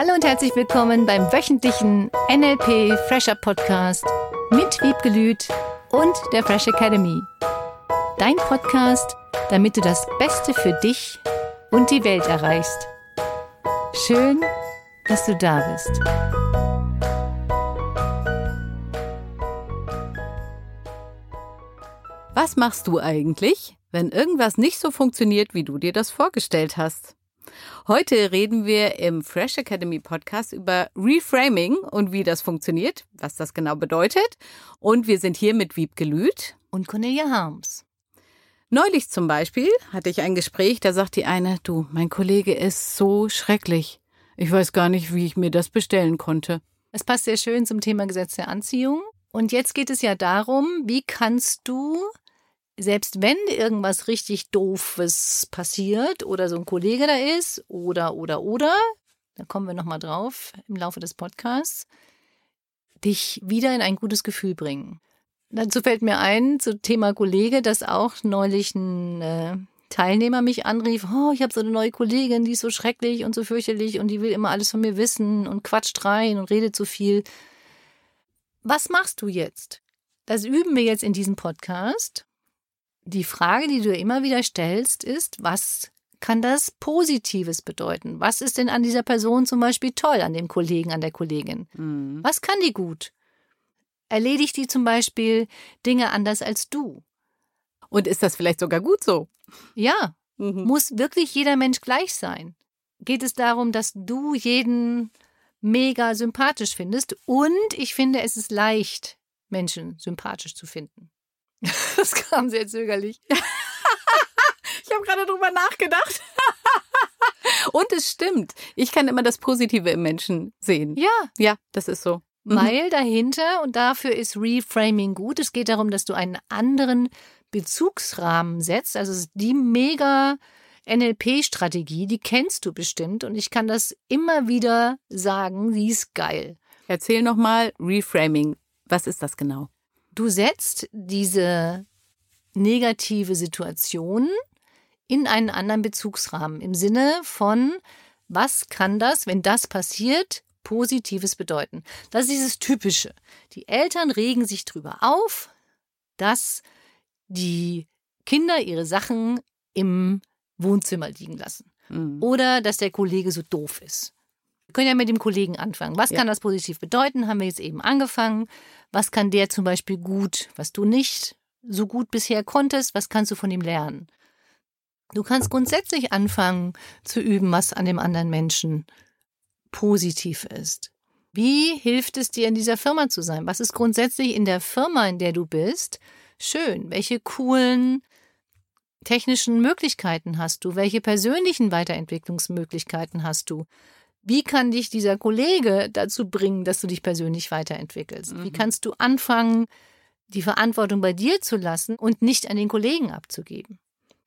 Hallo und herzlich willkommen beim wöchentlichen NLP Fresher Podcast mit Wiebgelüt und der Fresh Academy. Dein Podcast, damit du das Beste für dich und die Welt erreichst. Schön, dass du da bist. Was machst du eigentlich, wenn irgendwas nicht so funktioniert, wie du dir das vorgestellt hast? Heute reden wir im Fresh Academy Podcast über Reframing und wie das funktioniert, was das genau bedeutet. Und wir sind hier mit Wiebke Lüth und Cornelia Harms. Neulich zum Beispiel hatte ich ein Gespräch, da sagt die eine, du, mein Kollege ist so schrecklich. Ich weiß gar nicht, wie ich mir das bestellen konnte. Es passt sehr schön zum Thema Gesetz der Anziehung. Und jetzt geht es ja darum, wie kannst du selbst wenn irgendwas richtig doofes passiert oder so ein Kollege da ist oder oder oder, da kommen wir noch mal drauf im Laufe des Podcasts, dich wieder in ein gutes Gefühl bringen. Dazu fällt mir ein, zu Thema Kollege, dass auch neulich ein äh, Teilnehmer mich anrief, oh, ich habe so eine neue Kollegin, die ist so schrecklich und so fürchterlich und die will immer alles von mir wissen und quatscht rein und redet zu viel. Was machst du jetzt? Das üben wir jetzt in diesem Podcast die Frage, die du immer wieder stellst, ist, was kann das Positives bedeuten? Was ist denn an dieser Person zum Beispiel toll, an dem Kollegen, an der Kollegin? Mhm. Was kann die gut? Erledigt die zum Beispiel Dinge anders als du? Und ist das vielleicht sogar gut so? Ja. Mhm. Muss wirklich jeder Mensch gleich sein? Geht es darum, dass du jeden mega sympathisch findest? Und ich finde, es ist leicht, Menschen sympathisch zu finden. Das kam sehr zögerlich. ich habe gerade drüber nachgedacht. Und es stimmt. Ich kann immer das Positive im Menschen sehen. Ja. Ja, das ist so. Mhm. Weil dahinter, und dafür ist Reframing gut, es geht darum, dass du einen anderen Bezugsrahmen setzt. Also es ist die mega NLP-Strategie, die kennst du bestimmt. Und ich kann das immer wieder sagen, sie ist geil. Erzähl nochmal Reframing. Was ist das genau? Du setzt diese negative Situation in einen anderen Bezugsrahmen im Sinne von, was kann das, wenn das passiert, Positives bedeuten. Das ist dieses Typische. Die Eltern regen sich darüber auf, dass die Kinder ihre Sachen im Wohnzimmer liegen lassen. Mhm. Oder dass der Kollege so doof ist. Wir können ja mit dem Kollegen anfangen. Was ja. kann das positiv bedeuten? Haben wir jetzt eben angefangen. Was kann der zum Beispiel gut, was du nicht so gut bisher konntest? Was kannst du von ihm lernen? Du kannst grundsätzlich anfangen zu üben, was an dem anderen Menschen positiv ist. Wie hilft es dir, in dieser Firma zu sein? Was ist grundsätzlich in der Firma, in der du bist, schön? Welche coolen technischen Möglichkeiten hast du? Welche persönlichen Weiterentwicklungsmöglichkeiten hast du? Wie kann dich dieser Kollege dazu bringen, dass du dich persönlich weiterentwickelst? Mhm. Wie kannst du anfangen, die Verantwortung bei dir zu lassen und nicht an den Kollegen abzugeben?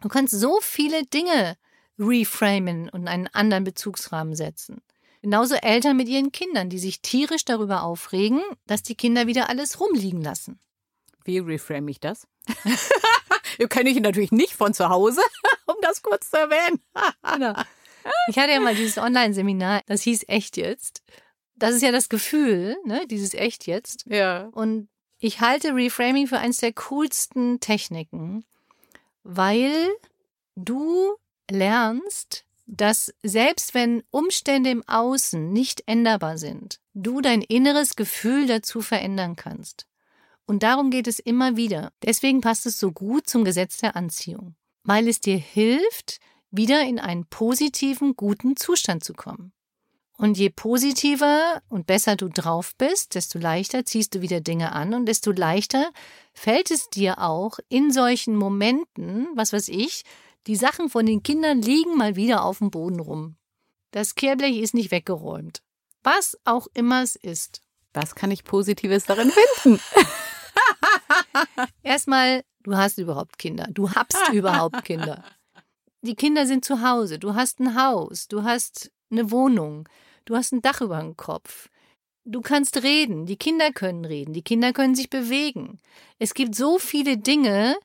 Du kannst so viele Dinge reframen und einen anderen Bezugsrahmen setzen. Genauso Eltern mit ihren Kindern, die sich tierisch darüber aufregen, dass die Kinder wieder alles rumliegen lassen. Wie reframe ich das? Kenne ich natürlich nicht von zu Hause, um das kurz zu erwähnen. genau. Ich hatte ja mal dieses Online-Seminar, das hieß Echt jetzt. Das ist ja das Gefühl, ne, dieses Echt jetzt. Ja. Und ich halte Reframing für eines der coolsten Techniken, weil du lernst, dass selbst wenn Umstände im Außen nicht änderbar sind, du dein inneres Gefühl dazu verändern kannst. Und darum geht es immer wieder. Deswegen passt es so gut zum Gesetz der Anziehung, weil es dir hilft, wieder in einen positiven, guten Zustand zu kommen. Und je positiver und besser du drauf bist, desto leichter ziehst du wieder Dinge an und desto leichter fällt es dir auch in solchen Momenten, was weiß ich, die Sachen von den Kindern liegen mal wieder auf dem Boden rum. Das Kehrblech ist nicht weggeräumt. Was auch immer es ist. Was kann ich Positives darin finden? Erstmal, du hast überhaupt Kinder. Du habst überhaupt Kinder die Kinder sind zu Hause, du hast ein Haus, du hast eine Wohnung, du hast ein Dach über dem Kopf. Du kannst reden, die Kinder können reden, die Kinder können sich bewegen. Es gibt so viele Dinge,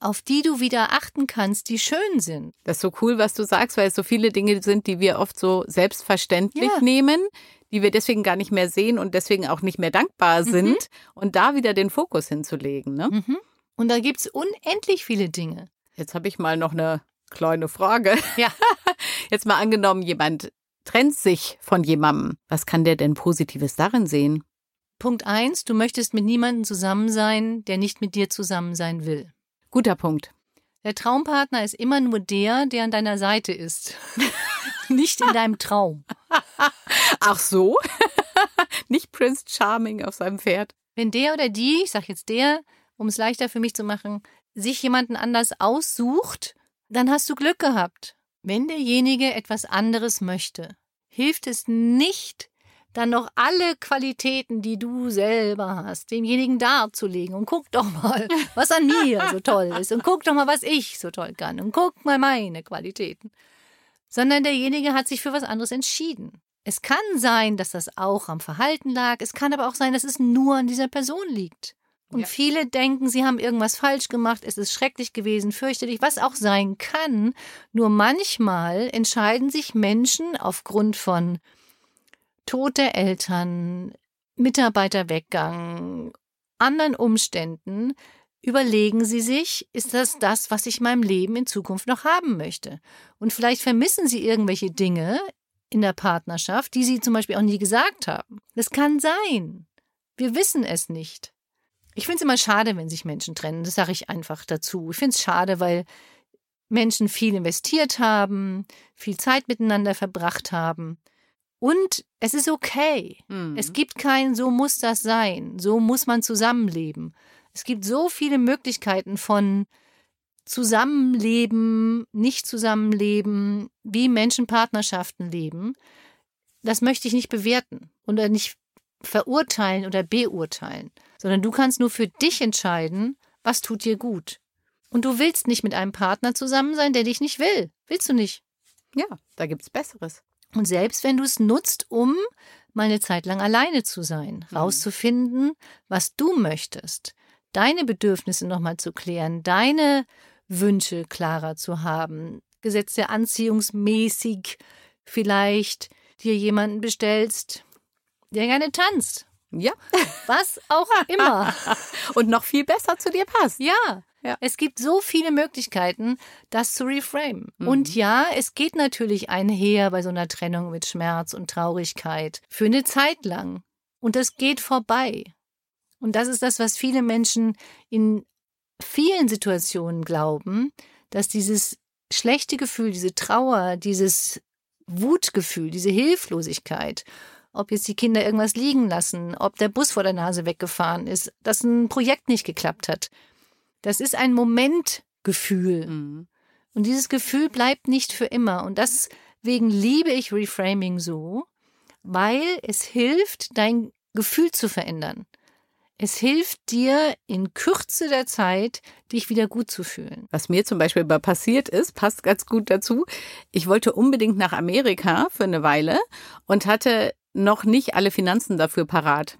auf die du wieder achten kannst, die schön sind. Das ist so cool, was du sagst, weil es so viele Dinge sind, die wir oft so selbstverständlich Ja. nehmen, die wir deswegen gar nicht mehr sehen und deswegen auch nicht mehr dankbar sind und da wieder den Fokus hinzulegen. Ne? Mhm. Und da gibt's unendlich viele Dinge. Jetzt habe ich mal noch eine kleine Frage. Ja. Jetzt mal angenommen, jemand trennt sich von jemandem. Was kann der denn Positives darin sehen? Punkt eins: Du möchtest mit niemandem zusammen sein, der nicht mit dir zusammen sein will. Guter Punkt. Der Traumpartner ist immer nur der, der an deiner Seite ist. nicht in deinem Traum. Ach so? Nicht Prince Charming auf seinem Pferd. Wenn der oder die, ich sag jetzt der, um es leichter für mich zu machen, sich jemanden anders aussucht, dann hast du Glück gehabt. Wenn derjenige etwas anderes möchte, hilft es nicht, dann noch alle Qualitäten, die du selber hast, demjenigen darzulegen. Und guck doch mal, was an mir so toll ist. Und guck doch mal, was ich so toll kann. Und guck mal meine Qualitäten. Sondern derjenige hat sich für was anderes entschieden. Es kann sein, dass das auch am Verhalten lag. Es kann aber auch sein, dass es nur an dieser Person liegt. Und Ja. viele denken, sie haben irgendwas falsch gemacht, es ist schrecklich gewesen, fürchterlich, was auch sein kann. Nur manchmal entscheiden sich Menschen aufgrund von Tod der Eltern, Mitarbeiterweggang, anderen Umständen, überlegen sie sich, ist das das, was ich in meinem Leben in Zukunft noch haben möchte? Und vielleicht vermissen sie irgendwelche Dinge in der Partnerschaft, die sie zum Beispiel auch nie gesagt haben. Das kann sein. Wir wissen es nicht. Ich finde es immer schade, wenn sich Menschen trennen. Das sage ich einfach dazu. Ich finde es schade, weil Menschen viel investiert haben, viel Zeit miteinander verbracht haben. Und es ist okay. Mhm. Es gibt kein, so muss das sein, so muss man zusammenleben. Es gibt so viele Möglichkeiten von Zusammenleben, nicht Zusammenleben, wie Menschen Partnerschaften leben. Das möchte ich nicht bewerten oder nicht verurteilen oder beurteilen, sondern du kannst nur für dich entscheiden, was tut dir gut. Und du willst nicht mit einem Partner zusammen sein, der dich nicht will. Willst du nicht. Ja, da gibt's Besseres. Und selbst wenn du es nutzt, um mal eine Zeit lang alleine zu sein, rauszufinden, was du möchtest, deine Bedürfnisse nochmal zu klären, deine Wünsche klarer zu haben, Gesetz der Anziehungsmäßig vielleicht dir jemanden bestellst, der gerne tanzt. Ja. Was auch immer. Und noch viel besser zu dir passt. Ja. Ja. Es gibt so viele Möglichkeiten, das zu reframe. Und ja, es geht natürlich einher bei so einer Trennung mit Schmerz und Traurigkeit für eine Zeit lang. Und das geht vorbei. Und das ist das, was viele Menschen in vielen Situationen glauben, dass dieses schlechte Gefühl, diese Trauer, dieses Wutgefühl, diese Hilflosigkeit, ob jetzt die Kinder irgendwas liegen lassen, ob der Bus vor der Nase weggefahren ist, dass ein Projekt nicht geklappt hat, das ist ein Momentgefühl. Mhm. Und dieses Gefühl bleibt nicht für immer. Und deswegen liebe ich Reframing so, weil es hilft, dein Gefühl zu verändern. Es hilft dir in Kürze der Zeit, dich wieder gut zu fühlen. Was mir zum Beispiel mal passiert ist, passt ganz gut dazu. Ich wollte unbedingt nach Amerika für eine Weile und hatte noch nicht alle Finanzen dafür parat.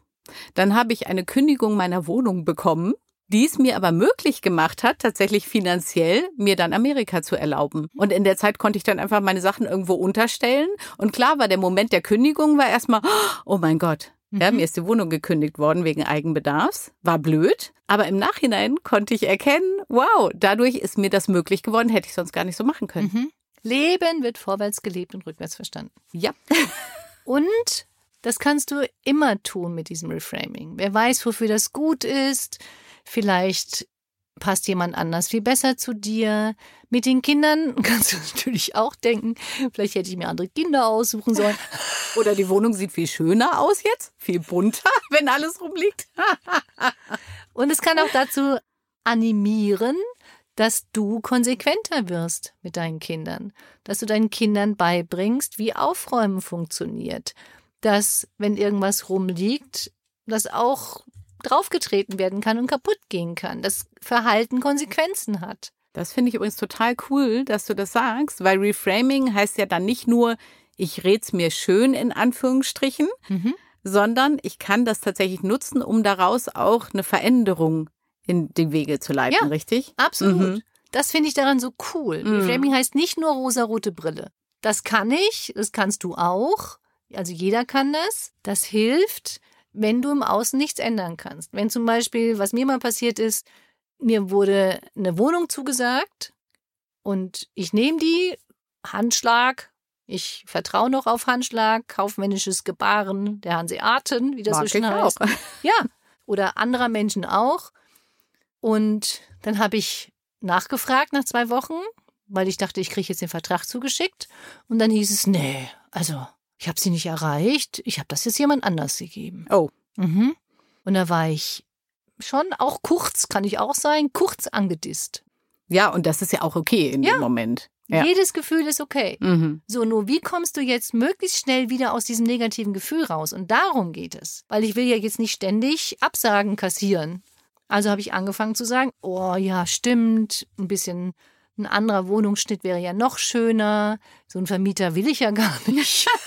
Dann habe ich eine Kündigung meiner Wohnung bekommen, die es mir aber möglich gemacht hat, tatsächlich finanziell mir dann Amerika zu erlauben. Und in der Zeit konnte ich dann einfach meine Sachen irgendwo unterstellen. Und klar war der Moment der Kündigung war erstmal, oh mein Gott. Ja, mir ist die Wohnung gekündigt worden wegen Eigenbedarfs. War blöd. Aber im Nachhinein konnte ich erkennen, wow, dadurch ist mir das möglich geworden, hätte ich sonst gar nicht so machen können. Mhm. Leben wird vorwärts gelebt und rückwärts verstanden. Ja. Und das kannst du immer tun mit diesem Reframing. Wer weiß, wofür das gut ist. Vielleicht passt jemand anders viel besser zu dir. Mit den Kindern kannst du natürlich auch denken, vielleicht hätte ich mir andere Kinder aussuchen sollen. Oder die Wohnung sieht viel schöner aus jetzt, viel bunter, wenn alles rumliegt. Und es kann auch dazu animieren, dass du konsequenter wirst mit deinen Kindern, dass du deinen Kindern beibringst, wie Aufräumen funktioniert, dass wenn irgendwas rumliegt, das auch draufgetreten werden kann und kaputt gehen kann, dass Verhalten Konsequenzen hat. Das finde ich übrigens total cool, dass du das sagst, weil Reframing heißt ja dann nicht nur, ich red's mir schön in Anführungsstrichen, Mhm. sondern ich kann das tatsächlich nutzen, um daraus auch eine Veränderung in die Wege zu leiten, Ja. richtig? Absolut. Mhm. Das finde ich daran so cool. Mhm. Reframing heißt nicht nur rosarote Brille. Das kann ich, das kannst du auch. Also jeder kann das. Das hilft, wenn du im Außen nichts ändern kannst. Wenn zum Beispiel, was mir mal passiert ist, mir wurde eine Wohnung zugesagt und ich nehme die, Handschlag, ich vertraue noch auf Handschlag, kaufmännisches Gebaren der Hanseaten, wie das Mag so schön heißt. auch. Ja, oder anderer Menschen auch. Und dann habe ich nachgefragt nach zwei Wochen, weil ich dachte, ich kriege jetzt den Vertrag zugeschickt. Und dann hieß es, nee, also ich habe sie nicht erreicht. Ich habe das jetzt jemand anders gegeben. Oh. Mhm. Und da war ich schon auch kurz, kann ich auch sein, kurz angedisst. Ja, und das ist ja auch okay in Ja. dem Moment. Ja. Jedes Gefühl ist okay. Mhm. So, nur wie kommst du jetzt möglichst schnell wieder aus diesem negativen Gefühl raus? Und darum geht es. Weil ich will ja jetzt nicht ständig Absagen kassieren. Also habe ich angefangen zu sagen, oh ja, stimmt, ein bisschen ein anderer Wohnungsschnitt wäre ja noch schöner. So einen Vermieter will ich ja gar nicht.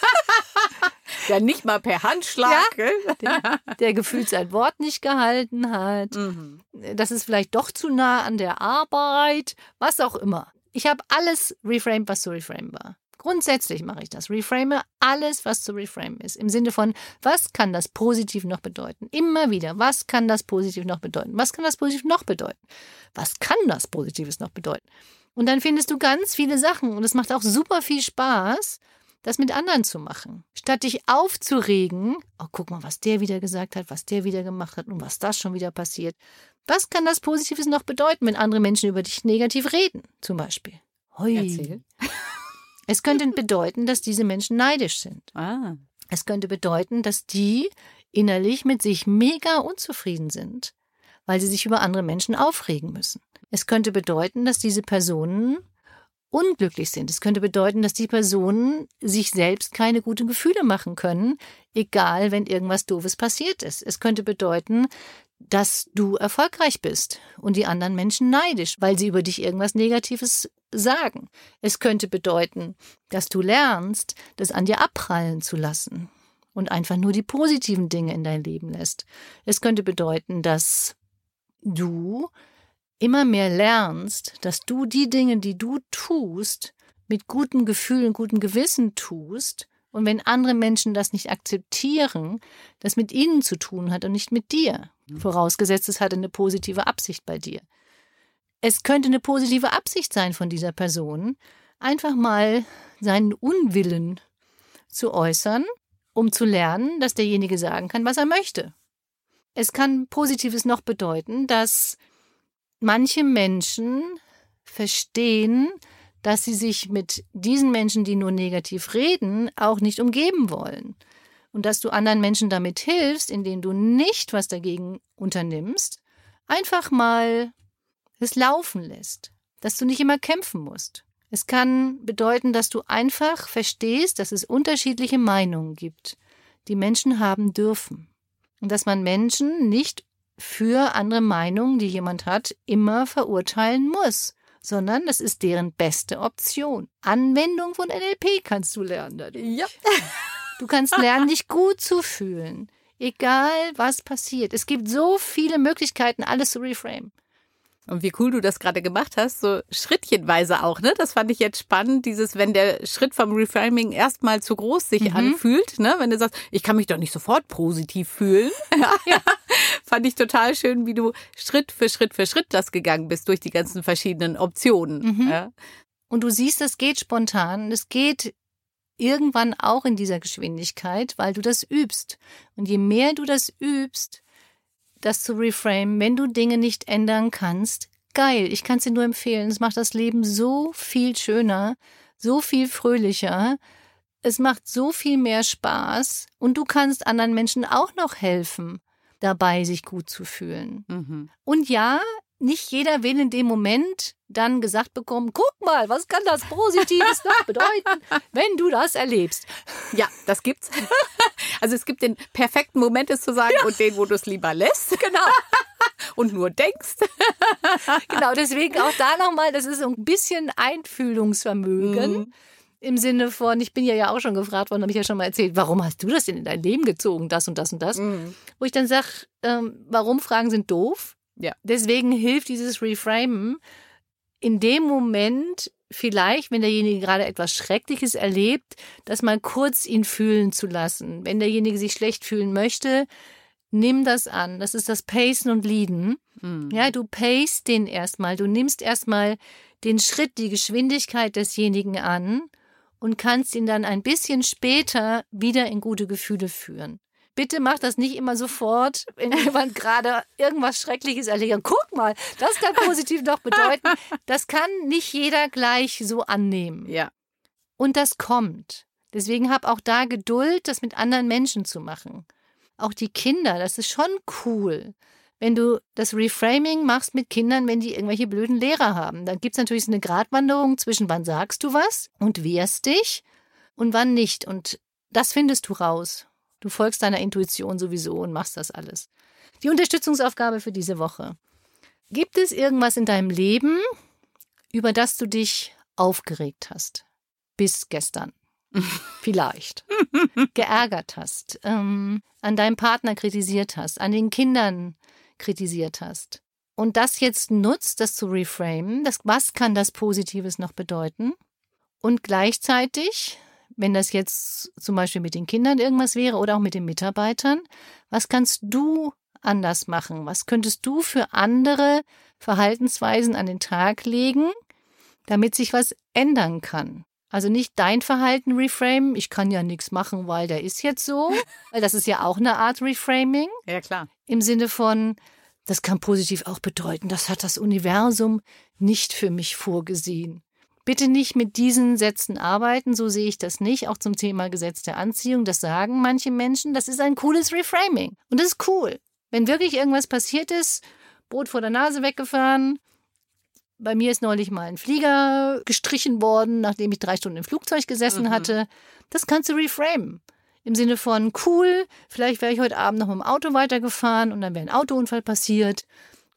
Ja, nicht mal per Handschlag. gell? Der, der gefühlt sein Wort nicht gehalten hat. Mhm. Das ist vielleicht doch zu nah an der Arbeit, was auch immer. Ich habe alles reframed, was zu reframe war. Grundsätzlich mache ich das. Reframe alles, was zu reframe ist. Im Sinne von, was kann das positiv noch bedeuten? Immer wieder, was kann das positiv noch bedeuten? Was kann das positiv noch bedeuten? Was kann das Positives noch bedeuten? Und dann findest du ganz viele Sachen und es macht auch super viel Spaß, das mit anderen zu machen. Statt dich aufzuregen, oh, guck mal, was der wieder gesagt hat, was der wieder gemacht hat und was das schon wieder passiert. Was kann das Positives noch bedeuten, wenn andere Menschen über dich negativ reden, zum Beispiel? Hui. Erzähl. Es könnte bedeuten, dass diese Menschen neidisch sind. Ah. Es könnte bedeuten, dass die innerlich mit sich mega unzufrieden sind, weil sie sich über andere Menschen aufregen müssen. Es könnte bedeuten, dass diese Personen unglücklich sind. Es könnte bedeuten, dass die Personen sich selbst keine guten Gefühle machen können, egal wenn irgendwas Doofes passiert ist. Es könnte bedeuten, dass du erfolgreich bist und die anderen Menschen neidisch, weil sie über dich irgendwas Negatives sagen. Es könnte bedeuten, dass du lernst, das an dir abprallen zu lassen und einfach nur die positiven Dinge in dein Leben lässt. Es könnte bedeuten, dass du immer mehr lernst, dass du die Dinge, die du tust, mit gutem Gefühl und gutem Gewissen tust. Und wenn andere Menschen das nicht akzeptieren, das mit ihnen zu tun hat und nicht mit dir. Vorausgesetzt, es hat eine positive Absicht bei dir. Es könnte eine positive Absicht sein von dieser Person, einfach mal seinen Unwillen zu äußern, um zu lernen, dass derjenige sagen kann, was er möchte. Es kann Positives noch bedeuten, dass manche Menschen verstehen, dass sie sich mit diesen Menschen, die nur negativ reden, auch nicht umgeben wollen. Und dass du anderen Menschen damit hilfst, indem du nicht was dagegen unternimmst, einfach mal es laufen lässt, dass du nicht immer kämpfen musst. Es kann bedeuten, dass du einfach verstehst, dass es unterschiedliche Meinungen gibt, die Menschen haben dürfen. Und dass man Menschen nicht für andere Meinungen, die jemand hat, immer verurteilen muss, sondern das ist deren beste Option. Anwendung von NLP kannst du lernen dadurch. Ja. Du kannst lernen, dich gut zu fühlen, egal was passiert. Es gibt so viele Möglichkeiten, alles zu reframe. Und wie cool du das gerade gemacht hast, so schrittchenweise auch, ne? Das fand ich jetzt spannend, dieses, wenn der Schritt vom Reframing erstmal zu groß sich Mhm. anfühlt, ne? Wenn du sagst, ich kann mich doch nicht sofort positiv fühlen. Ja. fand ich total schön, wie du Schritt für Schritt für Schritt das gegangen bist durch die ganzen verschiedenen Optionen. Mhm. Ja. Und du siehst, es geht spontan, es geht irgendwann auch in dieser Geschwindigkeit, weil du das übst. Und je mehr du das übst, das zu reframe, wenn du Dinge nicht ändern kannst, geil, ich kann es dir nur empfehlen. Es macht das Leben so viel schöner, so viel fröhlicher. Es macht so viel mehr Spaß und du kannst anderen Menschen auch noch helfen, dabei sich gut zu fühlen. Mhm. Und ja, nicht jeder will in dem Moment dann gesagt bekommen, guck mal, was kann das Positives noch bedeuten, wenn du das erlebst. Ja, das gibt's. Also es gibt den perfekten Moment, es zu sagen, und den, wo du es lieber lässt. Genau. Und nur denkst. Genau, deswegen auch da nochmal, das ist so ein bisschen Einfühlungsvermögen. Mhm. Im Sinne von, ich bin ja ja auch schon gefragt worden, habe ich ja schon mal erzählt, warum hast du das denn in dein Leben gezogen, das und das und das? Mhm. Wo ich dann sage, ähm, warum Fragen sind doof, Ja. Deswegen hilft dieses Reframen in dem Moment vielleicht, wenn derjenige gerade etwas Schreckliches erlebt, das mal kurz ihn fühlen zu lassen. Wenn derjenige sich schlecht fühlen möchte, nimm das an. Das ist das Pacen und Leaden. Mhm. Ja, du pacest den erstmal. Du nimmst erstmal den Schritt, die Geschwindigkeit desjenigen an und kannst ihn dann ein bisschen später wieder in gute Gefühle führen. Bitte mach das nicht immer sofort, wenn jemand gerade irgendwas Schreckliches erlebt. Guck mal, das kann positiv doch bedeuten. Das kann nicht jeder gleich so annehmen. Ja. Und das kommt. Deswegen hab auch da Geduld, das mit anderen Menschen zu machen. Auch die Kinder, das ist schon cool. Wenn du das Reframing machst mit Kindern, wenn die irgendwelche blöden Lehrer haben, dann gibt es natürlich so eine Gratwanderung zwischen wann sagst du was und wehrst dich und wann nicht. Und das findest du raus. Du folgst deiner Intuition sowieso und machst das alles. Die Unterstützungsaufgabe für diese Woche. Gibt es irgendwas in deinem Leben, über das du dich aufgeregt hast? Bis gestern. Vielleicht. Geärgert hast, ähm, an deinem Partner kritisiert hast, an den Kindern kritisiert hast. Und das jetzt nutzt, das zu reframen, das, was kann das Positives noch bedeuten? Und gleichzeitig, wenn das jetzt zum Beispiel mit den Kindern irgendwas wäre oder auch mit den Mitarbeitern, was kannst du anders machen? Was könntest du für andere Verhaltensweisen an den Tag legen, damit sich was ändern kann? Also nicht dein Verhalten reframe, ich kann ja nichts machen, weil der ist jetzt so, weil das ist ja auch eine Art Reframing Ja, klar. im Sinne von, das kann positiv auch bedeuten, das hat das Universum nicht für mich vorgesehen. Bitte nicht mit diesen Sätzen arbeiten, so sehe ich das nicht, auch zum Thema Gesetz der Anziehung, das sagen manche Menschen, das ist ein cooles Reframing und das ist cool. Wenn wirklich irgendwas passiert ist, Boot vor der Nase weggefahren, bei mir ist neulich mal ein Flieger gestrichen worden, nachdem ich drei Stunden im Flugzeug gesessen Mhm. hatte. Das kannst du reframen. Im Sinne von, cool, vielleicht wäre ich heute Abend noch mit dem Auto weitergefahren und dann wäre ein Autounfall passiert.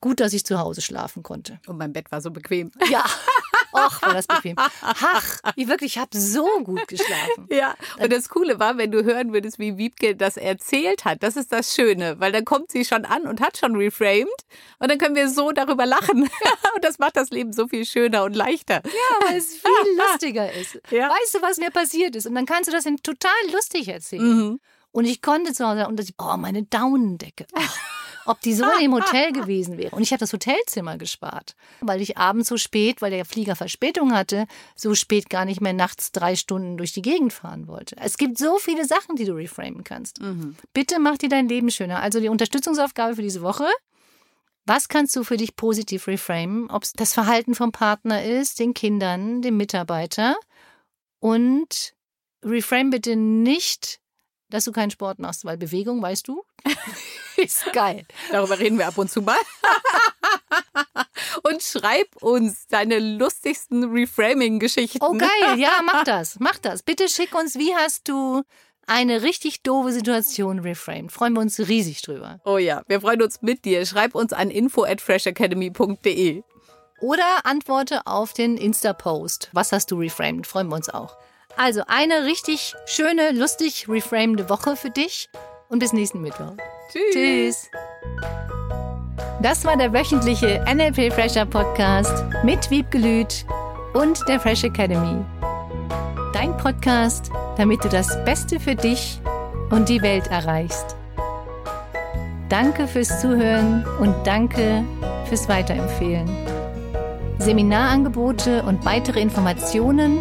Gut, dass ich zu Hause schlafen konnte. Und mein Bett war so bequem. Ja, och, war das bequem. Ach, ich wirklich, ich habe so gut geschlafen. Ja, und das Coole war, wenn du hören würdest, wie Wiebke das erzählt hat, das ist das Schöne, weil dann kommt sie schon an und hat schon reframed und dann können wir so darüber lachen und das macht das Leben so viel schöner und leichter. Ja, weil es viel lustiger ist. Ja. Weißt du, was mir passiert ist? Und dann kannst du das in total lustig erzählen. Mhm. Und ich konnte zu Hause, und das, oh, meine Daunendecke. Ob die so im Hotel gewesen wäre. Und ich habe das Hotelzimmer gespart, weil ich abends so spät, weil der Flieger Verspätung hatte, so spät gar nicht mehr nachts drei Stunden durch die Gegend fahren wollte. Es gibt so viele Sachen, die du reframen kannst. Mhm. Bitte mach dir dein Leben schöner. Also die Unterstützungsaufgabe für diese Woche. Was kannst du für dich positiv reframen? Ob es das Verhalten vom Partner ist, den Kindern, dem Mitarbeiter. Und reframe bitte nicht, dass du keinen Sport machst, weil Bewegung, weißt du, ist geil. Darüber reden wir ab und zu mal. Und schreib uns deine lustigsten Reframing-Geschichten. Oh geil, ja, mach das, mach das. Bitte schick uns, wie hast du eine richtig doofe Situation reframed. Freuen wir uns riesig drüber. Oh ja, wir freuen uns mit dir. Schreib uns an info at freshacademy.de. Oder antworte auf den Insta-Post. Was hast du reframed? Freuen wir uns auch. Also eine richtig schöne, lustig reframede Woche für dich und bis nächsten Mittwoch. Tschüss. Tschüss. Das war der wöchentliche NLP Fresher Podcast mit Wiebgelüt und der Fresh Academy. Dein Podcast, damit du das Beste für dich und die Welt erreichst. Danke fürs Zuhören und danke fürs Weiterempfehlen. Seminarangebote und weitere Informationen